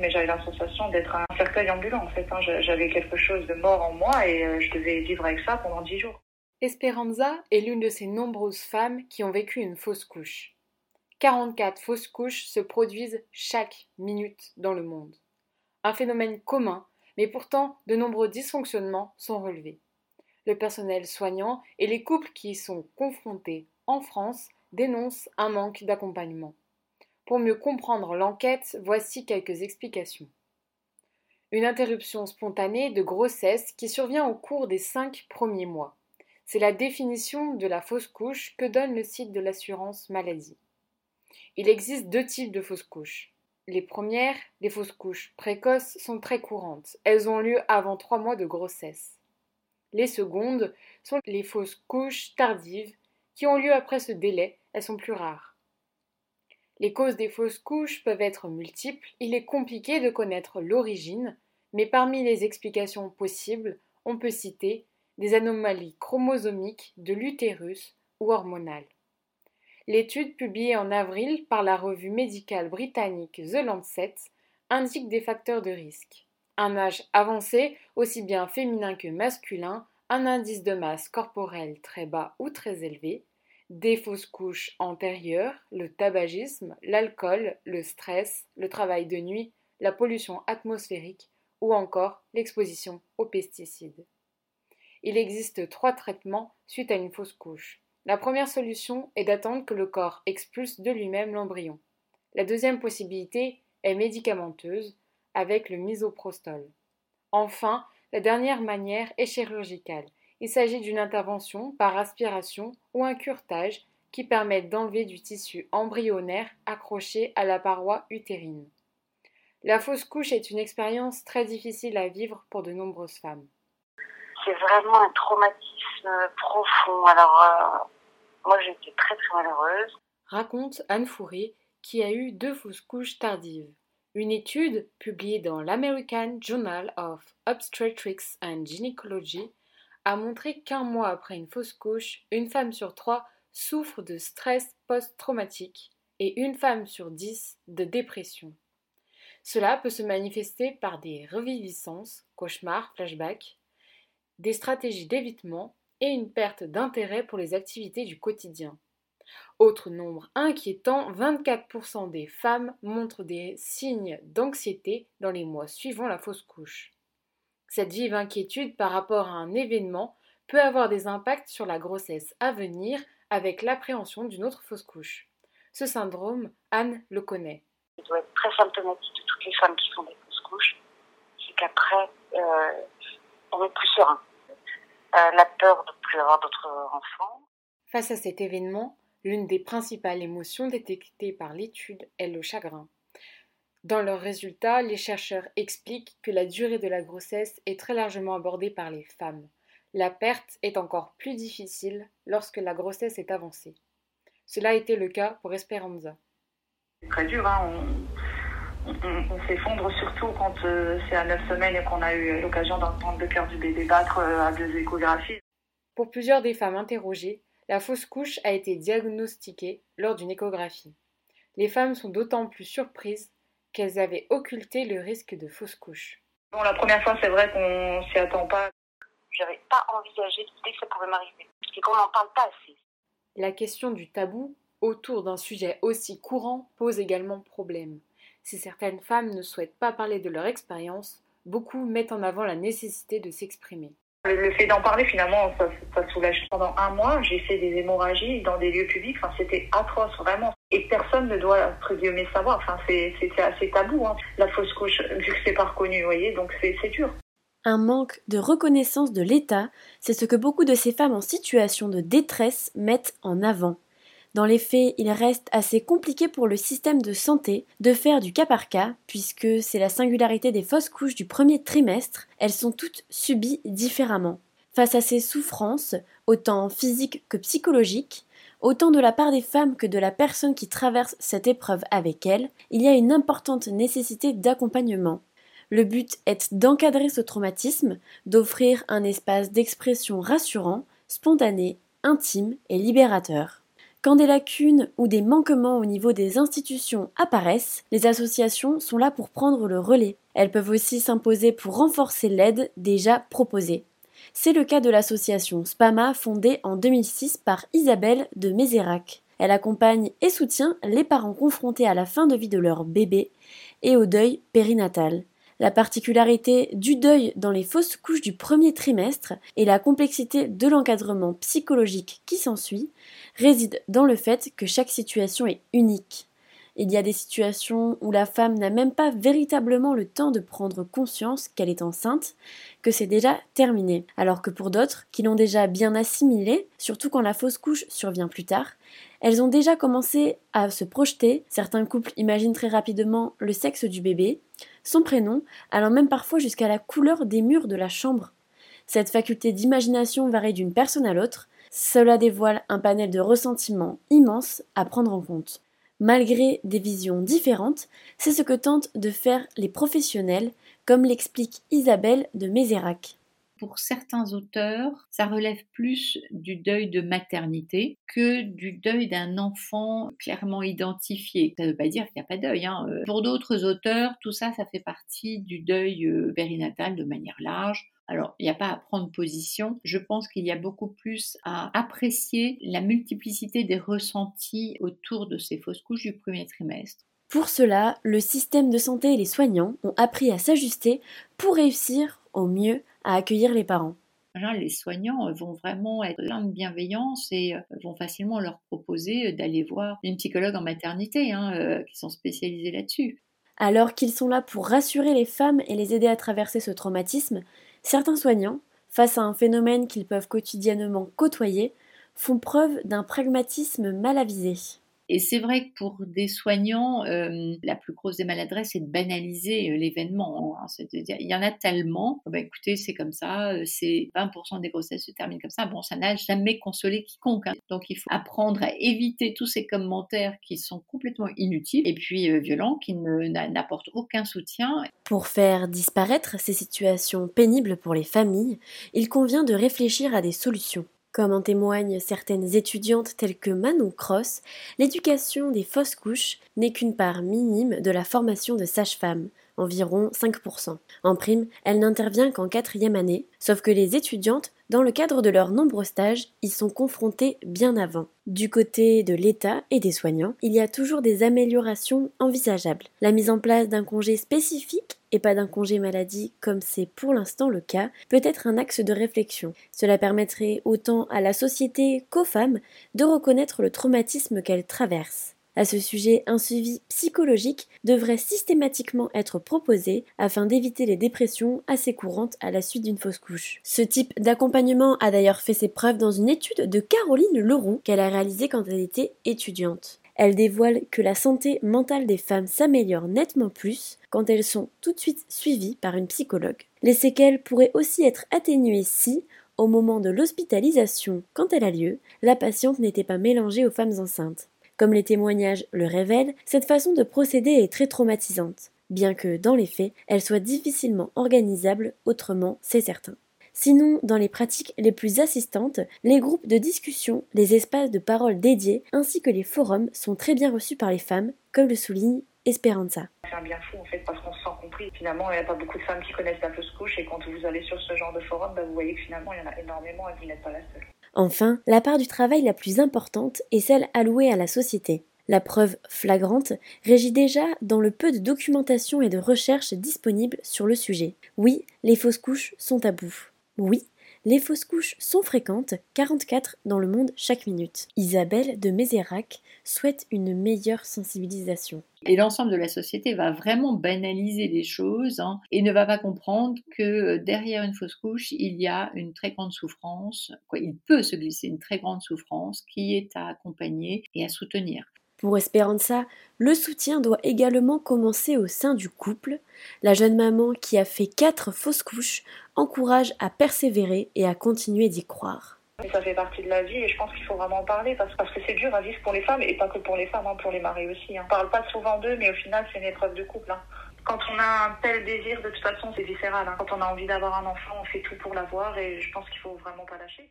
Mais j'avais la sensation d'être un cercueil ambulant en fait. Hein. J'avais quelque chose de mort en moi et euh, je devais vivre avec ça pendant dix jours. Esperanza est l'une de ces nombreuses femmes qui ont vécu une fausse couche. 44 fausses couches se produisent chaque minute dans le monde. Un phénomène commun, mais pourtant de nombreux dysfonctionnements sont relevés. Le personnel soignant et les couples qui y sont confrontés en France dénoncent un manque d'accompagnement. Pour mieux comprendre l'enquête, voici quelques explications. Une interruption spontanée de grossesse qui survient au cours des cinq premiers mois. C'est la définition de la fausse couche que donne le site de l'assurance maladie. Il existe deux types de fausses couches. Les premières, les fausses couches précoces, sont très courantes. Elles ont lieu avant trois mois de grossesse. Les secondes sont les fausses couches tardives qui ont lieu après ce délai. Elles sont plus rares. Les causes des fausses couches peuvent être multiples, il est compliqué de connaître l'origine, mais parmi les explications possibles, on peut citer des anomalies chromosomiques de l'utérus ou hormonales. L'étude publiée en avril par la revue médicale britannique The Lancet indique des facteurs de risque. Un âge avancé, aussi bien féminin que masculin, un indice de masse corporelle très bas ou très élevé, des fausses couches antérieures, le tabagisme, l'alcool, le stress, le travail de nuit, la pollution atmosphérique ou encore l'exposition aux pesticides. Il existe trois traitements suite à une fausse couche. La première solution est d'attendre que le corps expulse de lui-même l'embryon. La deuxième possibilité est médicamenteuse avec le misoprostol. Enfin, la dernière manière est chirurgicale il s'agit d'une intervention par aspiration ou un curtage qui permettent d'enlever du tissu embryonnaire accroché à la paroi utérine. La fausse couche est une expérience très difficile à vivre pour de nombreuses femmes. C'est vraiment un traumatisme profond. Alors, euh, moi, j'étais très très malheureuse. Raconte Anne Fourré, qui a eu deux fausses couches tardives. Une étude publiée dans l'American Journal of Obstetrics and Gynecology a montré qu'un mois après une fausse couche, une femme sur trois souffre de stress post-traumatique et une femme sur dix de dépression. Cela peut se manifester par des reviviscences, cauchemars, flashbacks, des stratégies d'évitement et une perte d'intérêt pour les activités du quotidien. Autre nombre inquiétant, 24% des femmes montrent des signes d'anxiété dans les mois suivant la fausse couche. Cette vive inquiétude par rapport à un événement peut avoir des impacts sur la grossesse à venir avec l'appréhension d'une autre fausse couche. Ce syndrome, Anne le connaît. Il doit être très symptomatique de toutes les femmes qui font des fausses couches. C'est qu'après, euh, on est plus serein. Euh, la peur de ne plus avoir d'autres enfants. Face à cet événement, l'une des principales émotions détectées par l'étude est le chagrin. Dans leurs résultats, les chercheurs expliquent que la durée de la grossesse est très largement abordée par les femmes. La perte est encore plus difficile lorsque la grossesse est avancée. Cela a été le cas pour Esperanza. C'est très dur, hein. on, s'effondre surtout quand euh, c'est à 9 semaines et qu'on a eu l'occasion d'entendre le cœur du bébé battre euh, à deux échographies. Pour plusieurs des femmes interrogées, la fausse couche a été diagnostiquée lors d'une échographie. Les femmes sont d'autant plus surprises qu'elles avaient occulté le risque de fausse couche. Bon, la première fois, c'est vrai qu'on s'y attend pas. J'avais pas envisagé l'idée que ça pouvait m'arriver. Parce qu'on n'en parle pas assez. La question du tabou autour d'un sujet aussi courant pose également problème. Si certaines femmes ne souhaitent pas parler de leur expérience, beaucoup mettent en avant la nécessité de s'exprimer. Le fait d'en parler, finalement, ça, ça, soulage. Pendant un mois, j'ai fait des hémorragies dans des lieux publics. Enfin, c'était atroce, vraiment. Et personne ne doit, entre guillemets, savoir. Enfin, c'est assez tabou, hein. la fausse couche, vu que c'est pas reconnu, vous voyez, donc c'est dur. Un manque de reconnaissance de l'État, c'est ce que beaucoup de ces femmes en situation de détresse mettent en avant. Dans les faits, il reste assez compliqué pour le système de santé de faire du cas par cas, puisque c'est la singularité des fausses couches du premier trimestre, elles sont toutes subies différemment. Face à ces souffrances, autant physiques que psychologiques, autant de la part des femmes que de la personne qui traverse cette épreuve avec elles, il y a une importante nécessité d'accompagnement. Le but est d'encadrer ce traumatisme, d'offrir un espace d'expression rassurant, spontané, intime et libérateur. Quand des lacunes ou des manquements au niveau des institutions apparaissent, les associations sont là pour prendre le relais. Elles peuvent aussi s'imposer pour renforcer l'aide déjà proposée. C'est le cas de l'association Spama fondée en 2006 par Isabelle de Mézérac. Elle accompagne et soutient les parents confrontés à la fin de vie de leur bébé et au deuil périnatal. La particularité du deuil dans les fausses couches du premier trimestre et la complexité de l'encadrement psychologique qui s'ensuit réside dans le fait que chaque situation est unique. Il y a des situations où la femme n'a même pas véritablement le temps de prendre conscience qu'elle est enceinte, que c'est déjà terminé. Alors que pour d'autres, qui l'ont déjà bien assimilé, surtout quand la fausse couche survient plus tard, elles ont déjà commencé à se projeter, certains couples imaginent très rapidement le sexe du bébé, son prénom, allant même parfois jusqu'à la couleur des murs de la chambre. Cette faculté d'imagination varie d'une personne à l'autre, cela dévoile un panel de ressentiments immense à prendre en compte. Malgré des visions différentes, c'est ce que tentent de faire les professionnels, comme l'explique Isabelle de Mézérac pour certains auteurs, ça relève plus du deuil de maternité que du deuil d'un enfant clairement identifié. Ça ne veut pas dire qu'il n'y a pas de deuil. Hein. Euh, pour d'autres auteurs, tout ça, ça fait partie du deuil euh, périnatal de manière large. Alors, il n'y a pas à prendre position. Je pense qu'il y a beaucoup plus à apprécier la multiplicité des ressentis autour de ces fausses couches du premier trimestre. Pour cela, le système de santé et les soignants ont appris à s'ajuster pour réussir au mieux à accueillir les parents. Les soignants vont vraiment être pleins de bienveillance et euh, vont facilement leur proposer d'aller voir une psychologue en maternité, hein, euh, qui sont spécialisés là-dessus. Alors qu'ils sont là pour rassurer les femmes et les aider à traverser ce traumatisme, certains soignants, face à un phénomène qu'ils peuvent quotidiennement côtoyer, font preuve d'un pragmatisme mal avisé. Et c'est vrai que pour des soignants, euh, la plus grosse des maladresses, c'est de banaliser euh, l'événement. Hein. Il y en a tellement, bah, écoutez, c'est comme ça, euh, c'est 20% des grossesses se terminent comme ça. Bon, ça n'a jamais consolé quiconque. Hein. Donc, il faut apprendre à éviter tous ces commentaires qui sont complètement inutiles et puis violents, qui n'apportent aucun soutien. Pour faire disparaître ces situations pénibles pour les familles, il convient de réfléchir à des solutions. Comme en témoignent certaines étudiantes telles que Manon Cross, l'éducation des fausses couches n'est qu'une part minime de la formation de sage-femme, environ 5%. En prime, elle n'intervient qu'en quatrième année, sauf que les étudiantes, dans le cadre de leurs nombreux stages, y sont confrontées bien avant. Du côté de l'État et des soignants, il y a toujours des améliorations envisageables. La mise en place d'un congé spécifique et pas d'un congé maladie comme c'est pour l'instant le cas, peut être un axe de réflexion. Cela permettrait autant à la société qu'aux femmes de reconnaître le traumatisme qu'elles traversent. À ce sujet, un suivi psychologique devrait systématiquement être proposé afin d'éviter les dépressions assez courantes à la suite d'une fausse couche. Ce type d'accompagnement a d'ailleurs fait ses preuves dans une étude de Caroline Leroux qu'elle a réalisée quand elle était étudiante. Elle dévoile que la santé mentale des femmes s'améliore nettement plus quand elles sont tout de suite suivies par une psychologue. Les séquelles pourraient aussi être atténuées si, au moment de l'hospitalisation, quand elle a lieu, la patiente n'était pas mélangée aux femmes enceintes. Comme les témoignages le révèlent, cette façon de procéder est très traumatisante, bien que, dans les faits, elle soit difficilement organisable autrement, c'est certain. Sinon, dans les pratiques les plus assistantes, les groupes de discussion, les espaces de parole dédiés ainsi que les forums sont très bien reçus par les femmes, comme le souligne Esperanza. C'est un bien fou en fait parce qu'on se sent compris. Finalement, il n'y a pas beaucoup de femmes qui connaissent la fausse couche et quand vous allez sur ce genre de forum, bah, vous voyez que finalement il y en a énormément et vous n'êtes pas la seule. Enfin, la part du travail la plus importante est celle allouée à la société. La preuve flagrante régit déjà dans le peu de documentation et de recherche disponibles sur le sujet. Oui, les fausses couches sont à bout. Oui, les fausses couches sont fréquentes, 44 dans le monde chaque minute. Isabelle de Mézérac souhaite une meilleure sensibilisation. Et l'ensemble de la société va vraiment banaliser les choses hein, et ne va pas comprendre que derrière une fausse couche, il y a une très grande souffrance, il peut se glisser une très grande souffrance qui est à accompagner et à soutenir. Pour Esperanza, le soutien doit également commencer au sein du couple. La jeune maman qui a fait quatre fausses couches encourage à persévérer et à continuer d'y croire. Ça fait partie de la vie et je pense qu'il faut vraiment en parler parce, que c'est dur à vivre pour les femmes et pas que pour les femmes, hein, pour les maris aussi. On hein. parle pas souvent d'eux, mais au final, c'est une épreuve de couple. Hein. Quand on a un tel désir, de toute façon, c'est viscéral. Quand on a envie d'avoir un enfant, on fait tout pour l'avoir et je pense qu'il faut vraiment pas lâcher.